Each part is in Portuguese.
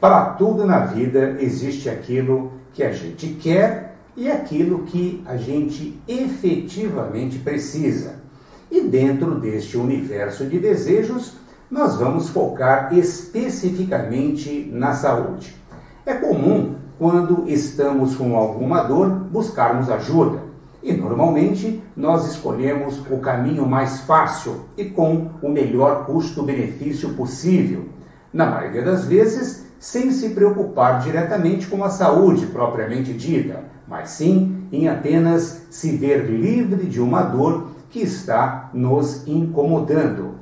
Para tudo na vida existe aquilo que a gente quer e aquilo que a gente efetivamente precisa. E dentro deste universo de desejos, nós vamos focar especificamente na saúde. É comum, quando estamos com alguma dor, buscarmos ajuda. E normalmente nós escolhemos o caminho mais fácil e com o melhor custo-benefício possível. Na maioria das vezes, sem se preocupar diretamente com a saúde propriamente dita, mas sim em apenas se ver livre de uma dor que está nos incomodando.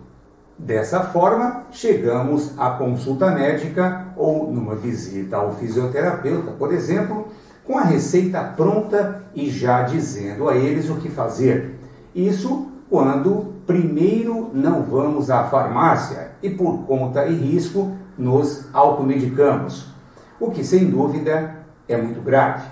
Dessa forma, chegamos à consulta médica ou numa visita ao fisioterapeuta, por exemplo, com a receita pronta e já dizendo a eles o que fazer. Isso quando primeiro não vamos à farmácia e por conta e risco nos automedicamos, o que sem dúvida é muito grave.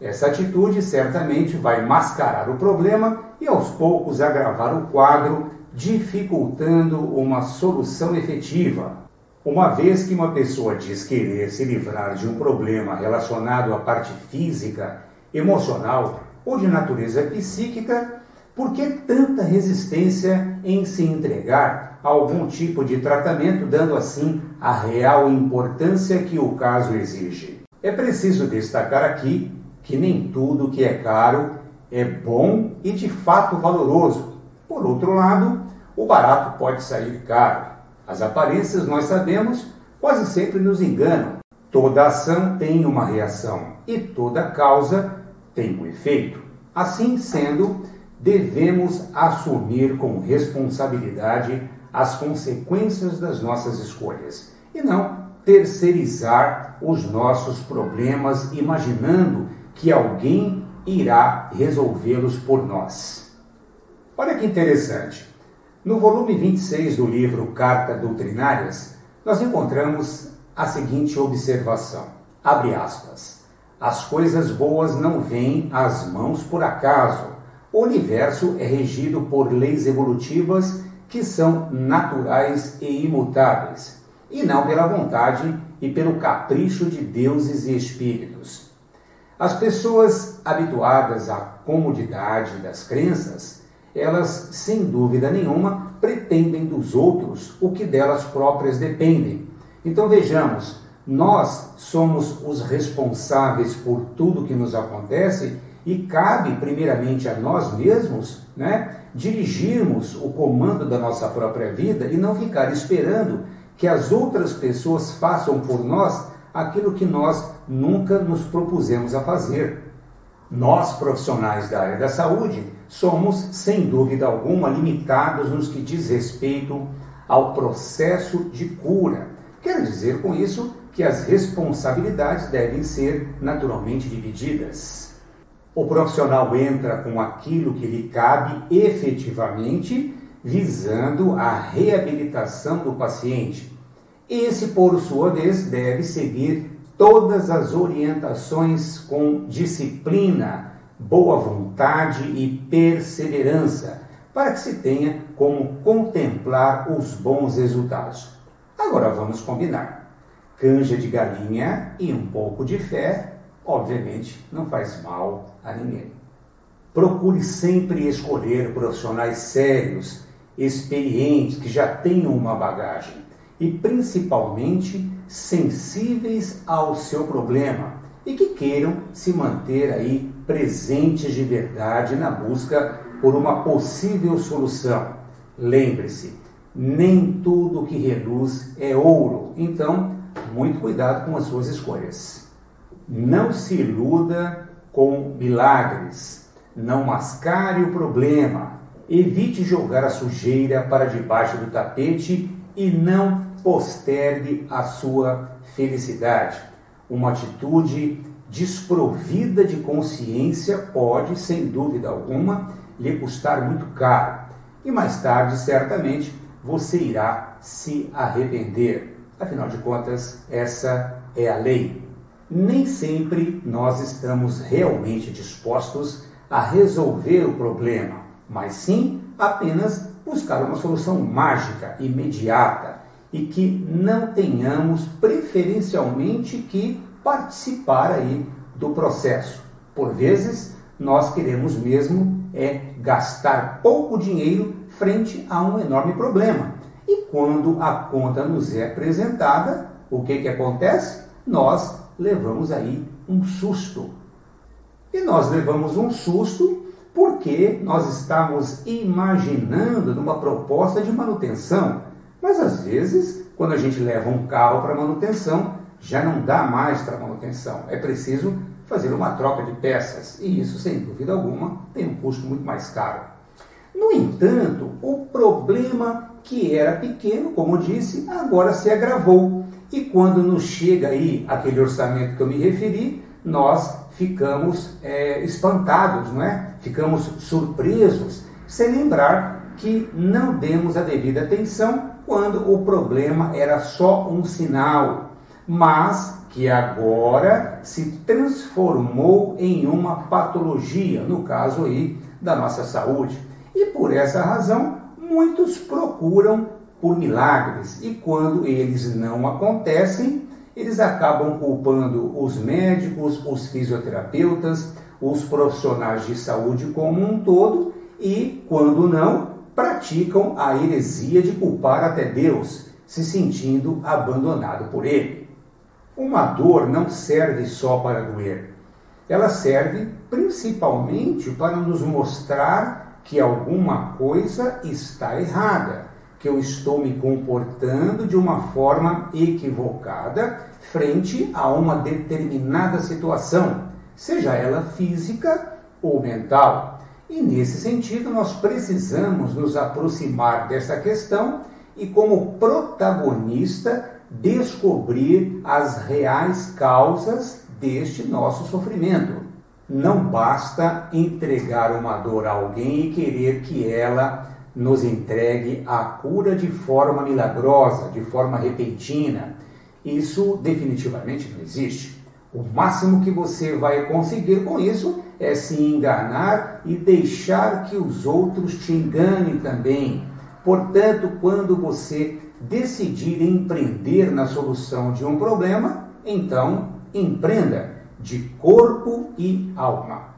Essa atitude certamente vai mascarar o problema e aos poucos agravar o quadro, dificultando uma solução efetiva. Uma vez que uma pessoa diz querer se livrar de um problema relacionado à parte física, emocional ou de natureza psíquica, por que tanta resistência em se entregar algum tipo de tratamento, dando assim a real importância que o caso exige? É preciso destacar aqui que nem tudo que é caro é bom e de fato valoroso. Por outro lado, o barato pode sair caro. As aparências, nós sabemos, quase sempre nos enganam. Toda ação tem uma reação e toda causa tem um efeito. Assim sendo, devemos assumir com responsabilidade as consequências das nossas escolhas e não terceirizar os nossos problemas imaginando que alguém irá resolvê-los por nós. Olha que interessante. No volume 26 do livro Carta Doutrinárias, nós encontramos a seguinte observação: abre aspas. As coisas boas não vêm às mãos por acaso. O universo é regido por leis evolutivas que são naturais e imutáveis, e não pela vontade e pelo capricho de deuses e espíritos. As pessoas habituadas à comodidade das crenças, elas, sem dúvida nenhuma, pretendem dos outros o que delas próprias dependem. Então vejamos, nós somos os responsáveis por tudo que nos acontece e cabe primeiramente a nós mesmos, né, dirigirmos o comando da nossa própria vida e não ficar esperando que as outras pessoas façam por nós aquilo que nós nunca nos propusemos a fazer. Nós, profissionais da área da saúde, somos, sem dúvida alguma, limitados nos que diz respeito ao processo de cura. Quero dizer com isso que as responsabilidades devem ser naturalmente divididas. O profissional entra com aquilo que lhe cabe efetivamente, visando a reabilitação do paciente. Esse, por sua vez, deve seguir todas as orientações com disciplina, boa vontade e perseverança, para que se tenha como contemplar os bons resultados. Agora vamos combinar. Canja de galinha e um pouco de fé, obviamente, não faz mal a ninguém. Procure sempre escolher profissionais sérios, experientes, que já tenham uma bagagem e principalmente sensíveis ao seu problema e que queiram se manter aí presentes de verdade na busca por uma possível solução. Lembre-se, nem tudo que reluz é ouro, então muito cuidado com as suas escolhas. Não se iluda com milagres, não mascare o problema, evite jogar a sujeira para debaixo do tapete e não postergue a sua felicidade. Uma atitude desprovida de consciência pode, sem dúvida alguma, lhe custar muito caro. E mais tarde, certamente, você irá se arrepender. Afinal de contas, essa é a lei. Nem sempre nós estamos realmente dispostos a resolver o problema, mas sim apenas buscar uma solução mágica, imediata, e que não tenhamos preferencialmente que participar aí do processo. Por vezes, nós queremos mesmo é gastar pouco dinheiro frente a um enorme problema. E quando a conta nos é apresentada, o que, que acontece? Nós levamos aí um susto. E nós levamos um susto porque nós estamos imaginando numa proposta de manutenção. Mas às vezes, quando a gente leva um carro para manutenção, já não dá mais para manutenção. É preciso fazer uma troca de peças. E isso, sem dúvida alguma, tem um custo muito mais caro. No entanto, o problema que era pequeno, como disse, agora se agravou. E quando nos chega aí aquele orçamento que eu me referi, nós ficamos é, espantados, não é? Ficamos surpresos, sem lembrar que não demos a devida atenção quando o problema era só um sinal, mas que agora se transformou em uma patologia, no caso aí da nossa saúde. E por essa razão, muitos procuram por milagres, e quando eles não acontecem, eles acabam culpando os médicos, os fisioterapeutas, os profissionais de saúde como um todo e, quando não, praticam a heresia de culpar até Deus, se sentindo abandonado por ele. Uma dor não serve só para doer, ela serve principalmente para nos mostrar que alguma coisa está errada que eu estou me comportando de uma forma equivocada frente a uma determinada situação, seja ela física ou mental. E nesse sentido, nós precisamos nos aproximar dessa questão e, como protagonista, descobrir as reais causas deste nosso sofrimento. Não basta entregar uma dor a alguém e querer que ela nos entregue a cura de forma milagrosa, de forma repentina. Isso definitivamente não existe. O máximo que você vai conseguir com isso é se enganar e deixar que os outros te enganem também. Portanto, quando você decidir empreender na solução de um problema, então empreenda de corpo e alma.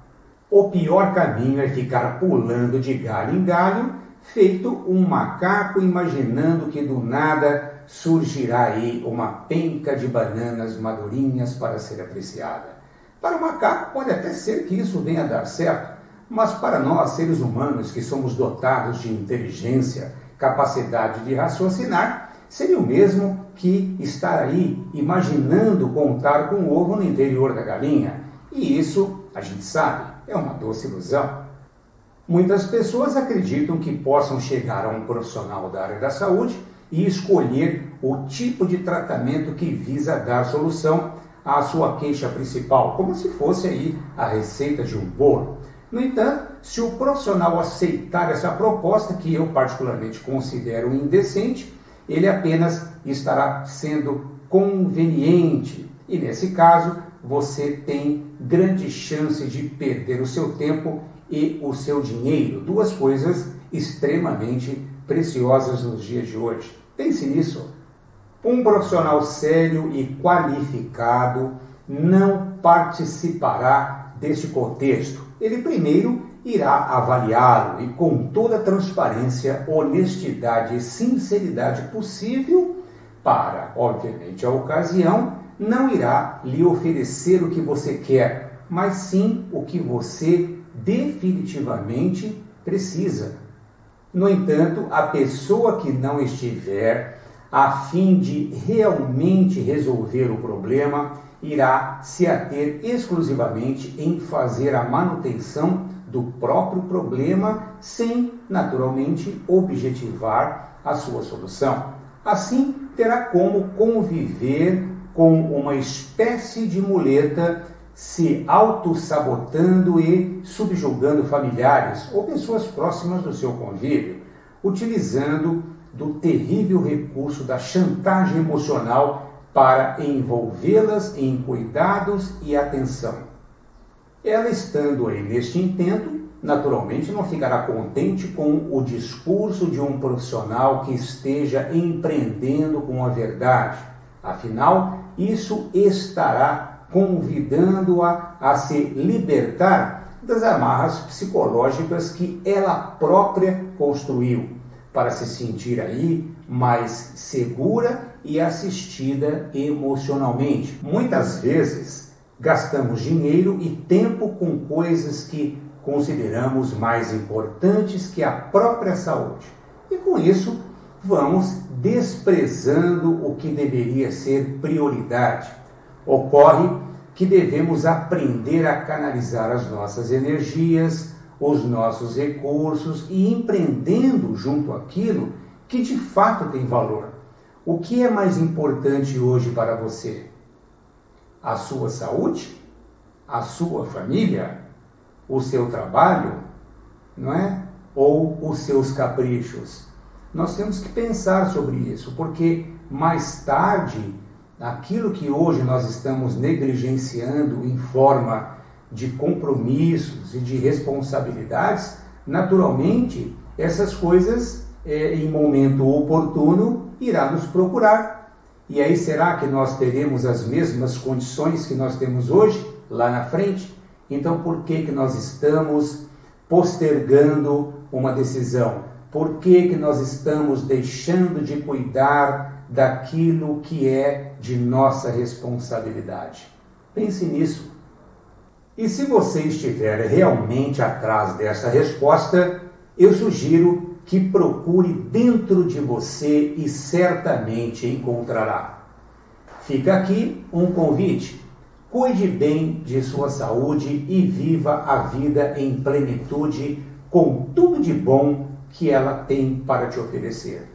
O pior caminho é ficar pulando de galho em galho feito um macaco imaginando que do nada surgirá aí uma penca de bananas madurinhas para ser apreciada. Para o macaco pode até ser que isso venha a dar certo, mas para nós, seres humanos que somos dotados de inteligência, capacidade de raciocinar, seria o mesmo que estar aí imaginando contar com o ovo no interior da galinha. E isso, a gente sabe, é uma doce ilusão. Muitas pessoas acreditam que possam chegar a um profissional da área da saúde e escolher o tipo de tratamento que visa dar solução à sua queixa principal, como se fosse aí a receita de um bolo. No entanto, se o profissional aceitar essa proposta, que eu particularmente considero indecente, ele apenas estará sendo conveniente. E nesse caso, você tem grande chance de perder o seu tempo e o seu dinheiro, duas coisas extremamente preciosas nos dias de hoje. Pense nisso. Um profissional sério e qualificado não participará deste contexto. Ele primeiro irá avaliá-lo e, com toda a transparência, honestidade e sinceridade possível, para, obviamente, a ocasião, não irá lhe oferecer o que você quer, mas sim o que você definitivamente precisa. No entanto, a pessoa que não estiver a fim de realmente resolver o problema irá se ater exclusivamente em fazer a manutenção do próprio problema, sem naturalmente objetivar a sua solução. Assim, terá como conviver com uma espécie de muleta se auto-sabotando e subjugando familiares ou pessoas próximas do seu convívio, utilizando do terrível recurso da chantagem emocional para envolvê-las em cuidados e atenção. Ela estando aí neste intento, naturalmente não ficará contente com o discurso de um profissional que esteja empreendendo com a verdade. Afinal, isso estará convidando-a a se libertar das amarras psicológicas que ela própria construiu, para se sentir aí mais segura e assistida emocionalmente. Muitas vezes gastamos dinheiro e tempo com coisas que consideramos mais importantes que a própria saúde. E com isso, vamos desprezando o que deveria ser prioridade. Ocorre que devemos aprender a canalizar as nossas energias, os nossos recursos e empreendendo junto àquilo que de fato tem valor. O que é mais importante hoje para você? A sua saúde? A sua família? o seu trabalho, não é? Ou os seus caprichos. Nós temos que pensar sobre isso, porque mais tarde, aquilo que hoje nós estamos negligenciando em forma de compromissos e de responsabilidades, naturalmente, essas coisas, é, em momento oportuno, irá nos procurar. E aí será que nós teremos as mesmas condições que nós temos hoje, lá na frente? Então, por que, que nós estamos postergando uma decisão? Por que, que nós estamos deixando de cuidar daquilo que é de nossa responsabilidade? Pense nisso. E se você estiver realmente atrás dessa resposta, eu sugiro que procure dentro de você e certamente encontrará. Fica aqui um convite Cuide bem de sua saúde e viva a vida em plenitude com tudo de bom que ela tem para te oferecer.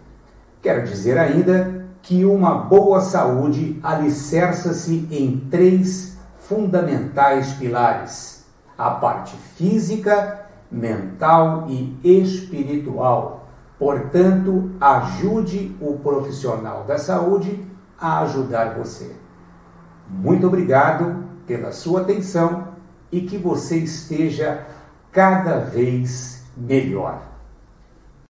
Quero dizer ainda que uma boa saúde alicerça-se em três fundamentais pilares: a parte física, mental e espiritual. Portanto, ajude o profissional da saúde a ajudar você. Muito obrigado pela sua atenção e que você esteja cada vez melhor.